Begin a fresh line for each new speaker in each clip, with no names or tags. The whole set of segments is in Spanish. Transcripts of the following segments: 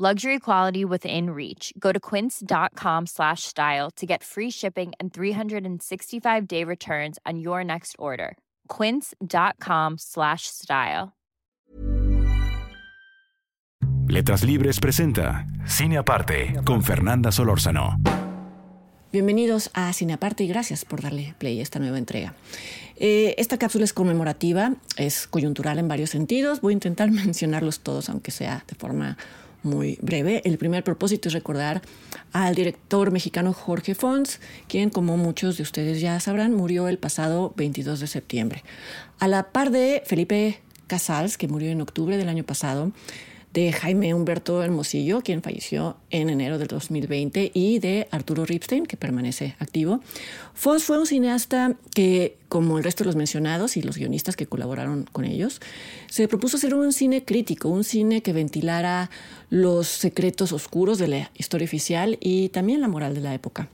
Luxury quality within reach. Go to quince.com slash style to get free shipping and 365 day returns on your next order. Quince.com slash style.
Letras Libres presenta Cine Aparte con Fernanda Solórzano.
Bienvenidos a Cine Aparte y gracias por darle play a esta nueva entrega. Eh, esta cápsula es conmemorativa, es coyuntural en varios sentidos. Voy a intentar mencionarlos todos, aunque sea de forma muy breve. El primer propósito es recordar al director mexicano Jorge Fons, quien, como muchos de ustedes ya sabrán, murió el pasado 22 de septiembre. A la par de Felipe Casals, que murió en octubre del año pasado, de Jaime Humberto Hermosillo, quien falleció en enero del 2020, y de Arturo Ripstein, que permanece activo. Fons fue un cineasta que, como el resto de los mencionados y los guionistas que colaboraron con ellos, se propuso hacer un cine crítico, un cine que ventilara los secretos oscuros de la historia oficial y también la moral de la época.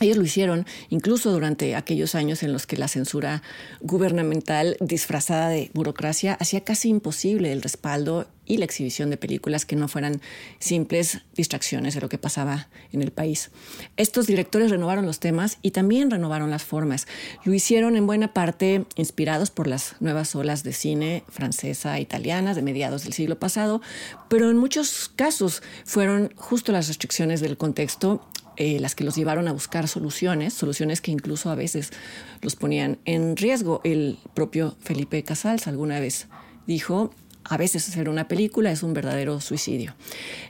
Ellos lo hicieron incluso durante aquellos años en los que la censura gubernamental disfrazada de burocracia hacía casi imposible el respaldo y la exhibición de películas que no fueran simples distracciones de lo que pasaba en el país. Estos directores renovaron los temas y también renovaron las formas. Lo hicieron en buena parte inspirados por las nuevas olas de cine francesa e italiana de mediados del siglo pasado, pero en muchos casos fueron justo las restricciones del contexto eh, las que los llevaron a buscar soluciones, soluciones que incluso a veces los ponían en riesgo. El propio Felipe Casals alguna vez dijo, a veces hacer una película es un verdadero suicidio.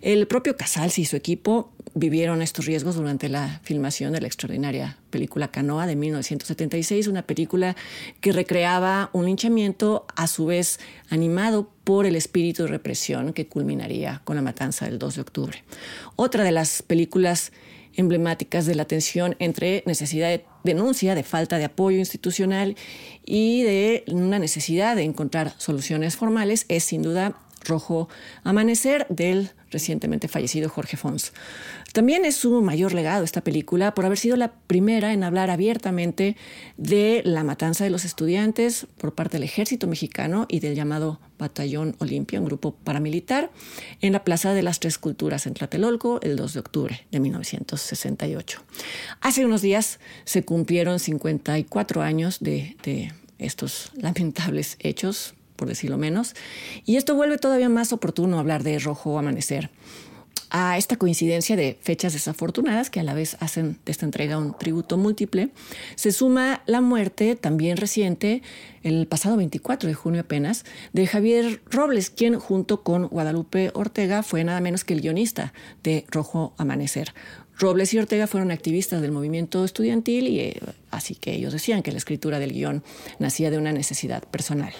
El propio Casals y su equipo vivieron estos riesgos durante la filmación de la extraordinaria película Canoa de 1976, una película que recreaba un linchamiento a su vez animado por el espíritu de represión que culminaría con la matanza del 2 de octubre. Otra de las películas emblemáticas de la tensión entre necesidad de denuncia, de falta de apoyo institucional y de una necesidad de encontrar soluciones formales es sin duda Rojo Amanecer del recientemente fallecido Jorge Fons. También es su mayor legado esta película por haber sido la primera en hablar abiertamente de la matanza de los estudiantes por parte del ejército mexicano y del llamado Batallón Olimpia, un grupo paramilitar, en la Plaza de las Tres Culturas en Tlatelolco el 2 de octubre de 1968. Hace unos días se cumplieron 54 años de, estos lamentables hechos por decirlo menos. Y esto vuelve todavía más oportuno hablar de Rojo Amanecer. A esta coincidencia de fechas desafortunadas que a la vez hacen de esta entrega un tributo múltiple, se suma la muerte también reciente, el pasado 24 de junio apenas, de Javier Robles, quien junto con Guadalupe Ortega fue nada menos que el guionista de Rojo Amanecer. Robles y Ortega fueron activistas del movimiento estudiantil y eh, así que ellos decían que la escritura del guion nacía de una necesidad personal.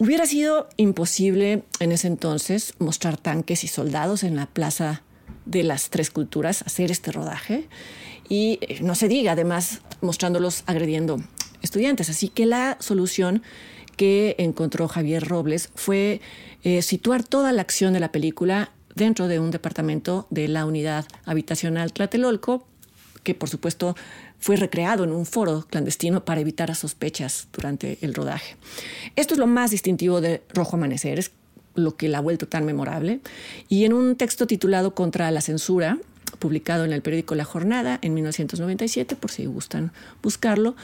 Hubiera sido imposible en ese entonces mostrar tanques y soldados en la plaza de las tres culturas, hacer este rodaje y eh, no se diga además mostrándolos agrediendo estudiantes. Así que la solución que encontró Javier Robles fue eh, situar toda la acción de la película dentro de un departamento de la unidad habitacional Tlatelolco, que por supuesto fue recreado en un foro clandestino para evitar sospechas durante el rodaje. Esto es lo más distintivo de Rojo Amanecer, es lo que la ha vuelto tan memorable. Y en un texto titulado Contra la censura, publicado en el periódico La Jornada en 1997, por si gustan buscarlo,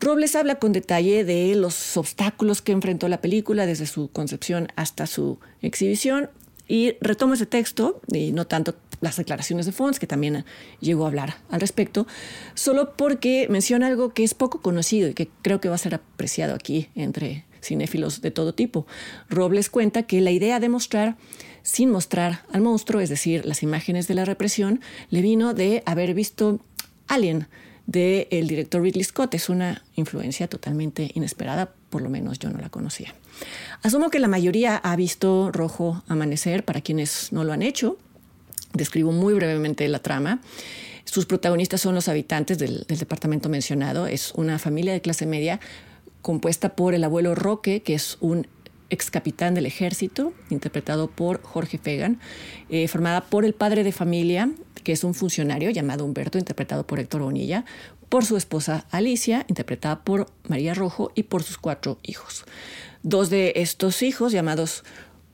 Robles habla con detalle de los obstáculos que enfrentó la película desde su concepción hasta su exhibición y retomo ese texto, y no tanto las declaraciones de Fons, que también llegó a hablar al respecto, solo porque menciona algo que es poco conocido y que creo que va a ser apreciado aquí entre cinéfilos de todo tipo. Robles cuenta que la idea de mostrar sin mostrar al monstruo, es decir, las imágenes de la represión, le vino de haber visto Alien del director Ridley Scott. Es una influencia totalmente inesperada, por lo menos yo no la conocía. Asumo que la mayoría ha visto Rojo Amanecer, para quienes no lo han hecho. Describo muy brevemente la trama. Sus protagonistas son los habitantes del, departamento mencionado. Es una familia de clase media compuesta por el abuelo Roque, que es un ex capitán del ejército, interpretado por Jorge Fegan, eh, formada por el padre de familia, que es un funcionario llamado Humberto, interpretado por Héctor Bonilla, por su esposa Alicia, interpretada por María Rojo, y por sus cuatro hijos. Dos de estos hijos, llamados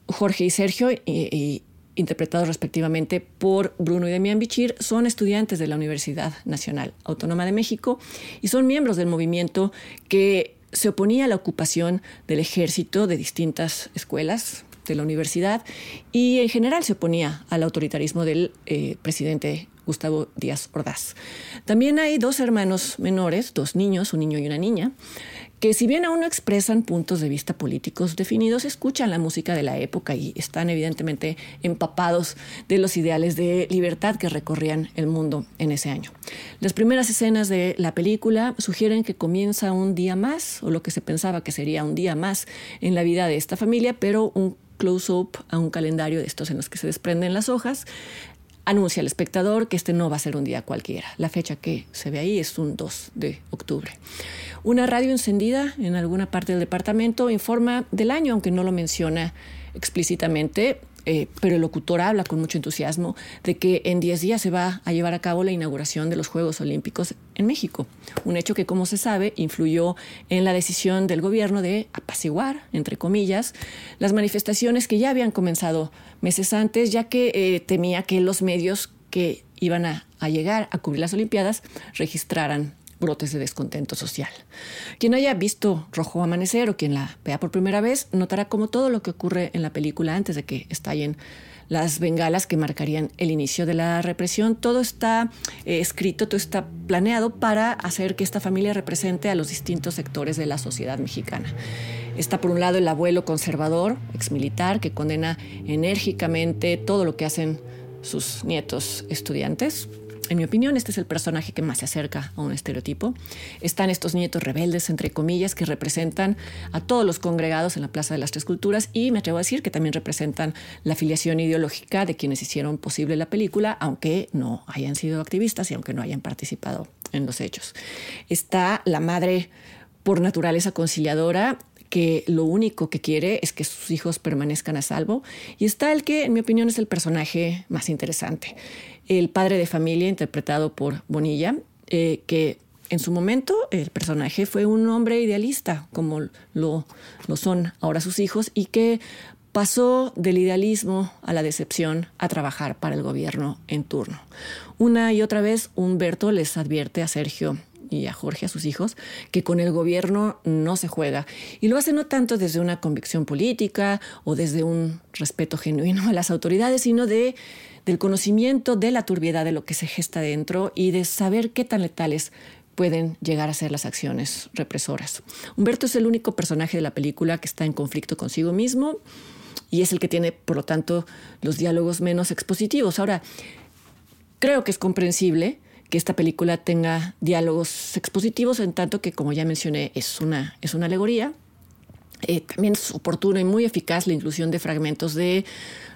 Jorge y Sergio, y, interpretados respectivamente por Bruno y Demián Bichir, son estudiantes de la Universidad Nacional Autónoma de México y son miembros del movimiento que se oponía a la ocupación del ejército de distintas escuelas de la universidad y en general se oponía al autoritarismo del eh, presidente Gustavo Díaz Ordaz. También hay dos hermanos menores, dos niños, un niño y una niña, que si bien aún no expresan puntos de vista políticos definidos, escuchan la música de la época y están evidentemente empapados de los ideales de libertad que recorrían el mundo en ese año. Las primeras escenas de la película sugieren que comienza un día más, o lo que se pensaba que sería un día más en la vida de esta familia, pero un close-up a un calendario de estos en los que se desprenden las hojas, anuncia al espectador que este no va a ser un día cualquiera. La fecha que se ve ahí es un 2 de octubre. Una radio encendida en alguna parte del departamento informa del año, aunque no lo menciona explícitamente. Eh, pero el locutor habla con mucho entusiasmo de que en 10 días se va a llevar a cabo la inauguración de los Juegos Olímpicos en México, un hecho que, como se sabe, influyó en la decisión del gobierno de apaciguar, entre comillas, las manifestaciones que ya habían comenzado meses antes, ya que eh, temía que los medios que iban a, a llegar a cubrir las Olimpiadas registraran brotes de descontento social. Quien haya visto Rojo Amanecer o quien la vea por primera vez notará como todo lo que ocurre en la película antes de que estallen las bengalas que marcarían el inicio de la represión. Todo está eh, escrito, todo está planeado para hacer que esta familia represente a los distintos sectores de la sociedad mexicana. Está por un lado el abuelo conservador, exmilitar, que condena enérgicamente todo lo que hacen sus nietos estudiantes, en mi opinión, este es el personaje que más se acerca a un estereotipo. Están estos nietos rebeldes, entre comillas, que representan a todos los congregados en la Plaza de las Tres Culturas y me atrevo a decir que también representan la afiliación ideológica de quienes hicieron posible la película, aunque no hayan sido activistas y aunque no hayan participado en los hechos. Está la madre por naturaleza conciliadora que lo único que quiere es que sus hijos permanezcan a salvo. Y está el que, en mi opinión, es el personaje más interesante el padre de familia interpretado por Bonilla, eh, que en su momento el personaje fue un hombre idealista, como lo, lo son ahora sus hijos, y que pasó del idealismo a la decepción a trabajar para el gobierno en turno. Una y otra vez Humberto les advierte a Sergio y a Jorge, a sus hijos, que con el gobierno no se juega. Y lo hace no tanto desde una convicción política o desde un respeto genuino a las autoridades, sino de del conocimiento de la turbiedad de lo que se gesta dentro y de saber qué tan letales pueden llegar a ser las acciones represoras. Humberto es el único personaje de la película que está en conflicto consigo mismo y es el que tiene, por lo tanto, los diálogos menos expositivos. Ahora, creo que es comprensible que esta película tenga diálogos expositivos en tanto que, como ya mencioné, es una, es una alegoría. Eh, también es oportuno y muy eficaz la inclusión de fragmentos de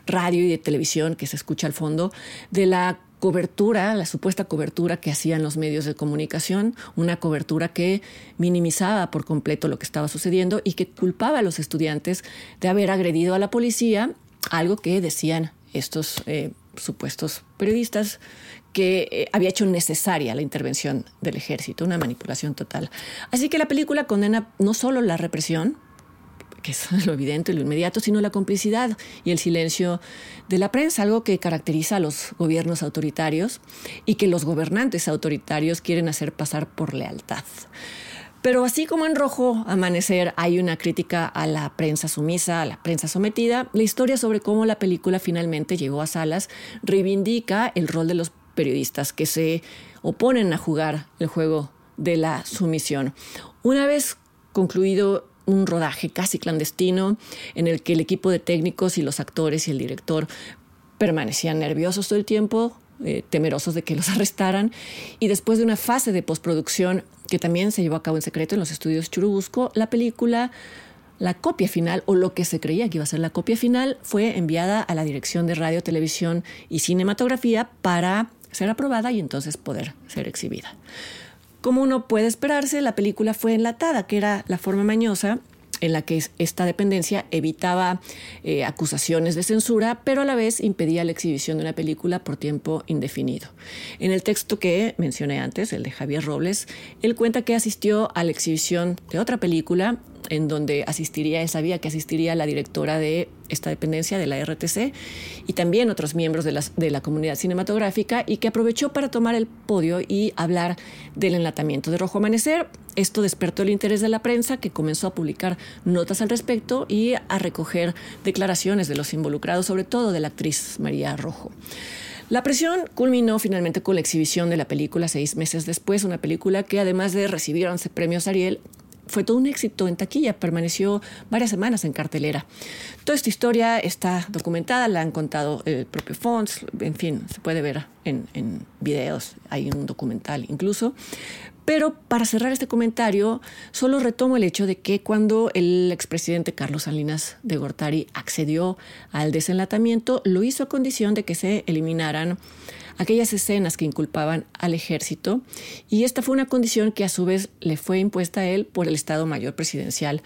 radio y de televisión que se escucha al fondo, de la cobertura, la supuesta cobertura que hacían los medios de comunicación, una cobertura que minimizaba por completo lo que estaba sucediendo y que culpaba a los estudiantes de haber agredido a la policía, algo que decían estos eh, supuestos periodistas que eh, había hecho necesaria la intervención del ejército, una manipulación total. Así que la película condena no solo la represión, que es lo evidente, lo inmediato, sino la complicidad y el silencio de la prensa, algo que caracteriza a los gobiernos autoritarios y que los gobernantes autoritarios quieren hacer pasar por lealtad. Pero así como en Rojo Amanecer hay una crítica a la prensa sumisa, a la prensa sometida, la historia sobre cómo la película finalmente llegó a salas reivindica el rol de los periodistas que se oponen a jugar el juego de la sumisión. Una vez concluido un rodaje casi clandestino en el que el equipo de técnicos y los actores y el director permanecían nerviosos todo el tiempo, eh, temerosos de que los arrestaran. Y después de una fase de postproducción que también se llevó a cabo en secreto en los estudios Churubusco, la película, la copia final, o lo que se creía que iba a ser la copia final, fue enviada a la Dirección de Radio, Televisión y Cinematografía para ser aprobada y entonces poder ser exhibida. Como uno puede esperarse, la película fue enlatada, que era la forma mañosa en la que esta dependencia evitaba eh, acusaciones de censura, pero a la vez impedía la exhibición de una película por tiempo indefinido. En el texto que mencioné antes, el de Javier Robles, él cuenta que asistió a la exhibición de otra película en donde asistiría, él sabía que asistiría la directora de esta dependencia de la RTC y también otros miembros de la, de la comunidad cinematográfica y que aprovechó para tomar el podio y hablar del enlatamiento de Rojo Amanecer. Esto despertó el interés de la prensa que comenzó a publicar notas al respecto y a recoger declaraciones de los involucrados, sobre todo de la actriz María Rojo. La presión culminó finalmente con la exhibición de la película seis meses después, una película que además de recibir 11 premios Ariel, fue todo un éxito en taquilla, permaneció varias semanas en cartelera. Toda esta historia está documentada, la han contado el propio Fons, en fin, se puede ver en, en videos, hay un documental incluso. Pero para cerrar este comentario, solo retomo el hecho de que cuando el expresidente Carlos Salinas de Gortari accedió al desenlatamiento, lo hizo a condición de que se eliminaran aquellas escenas que inculpaban al ejército y esta fue una condición que a su vez le fue impuesta a él por el Estado Mayor Presidencial.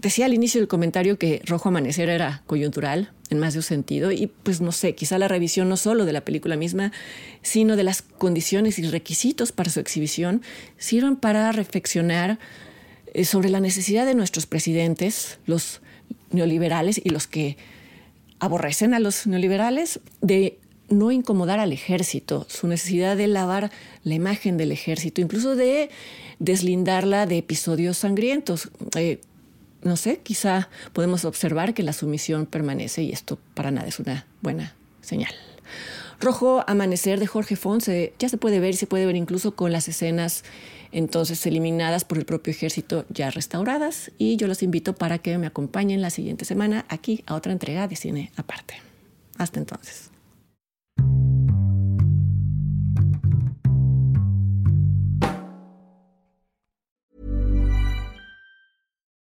Decía al inicio del comentario que Rojo Amanecer era coyuntural en más de un sentido y pues no sé, quizá la revisión no solo de la película misma, sino de las condiciones y requisitos para su exhibición sirven para reflexionar eh, sobre la necesidad de nuestros presidentes, los neoliberales y los que aborrecen a los neoliberales, de no incomodar al ejército, su necesidad de lavar la imagen del ejército, incluso de deslindarla de episodios sangrientos. Eh, no sé, quizá podemos observar que la sumisión permanece y esto para nada es una buena señal. Rojo Amanecer de Jorge Fonse ya se puede ver y se puede ver incluso con las escenas entonces eliminadas por el propio ejército ya restauradas y yo los invito para que me acompañen la siguiente semana aquí a otra entrega de cine aparte. Hasta entonces.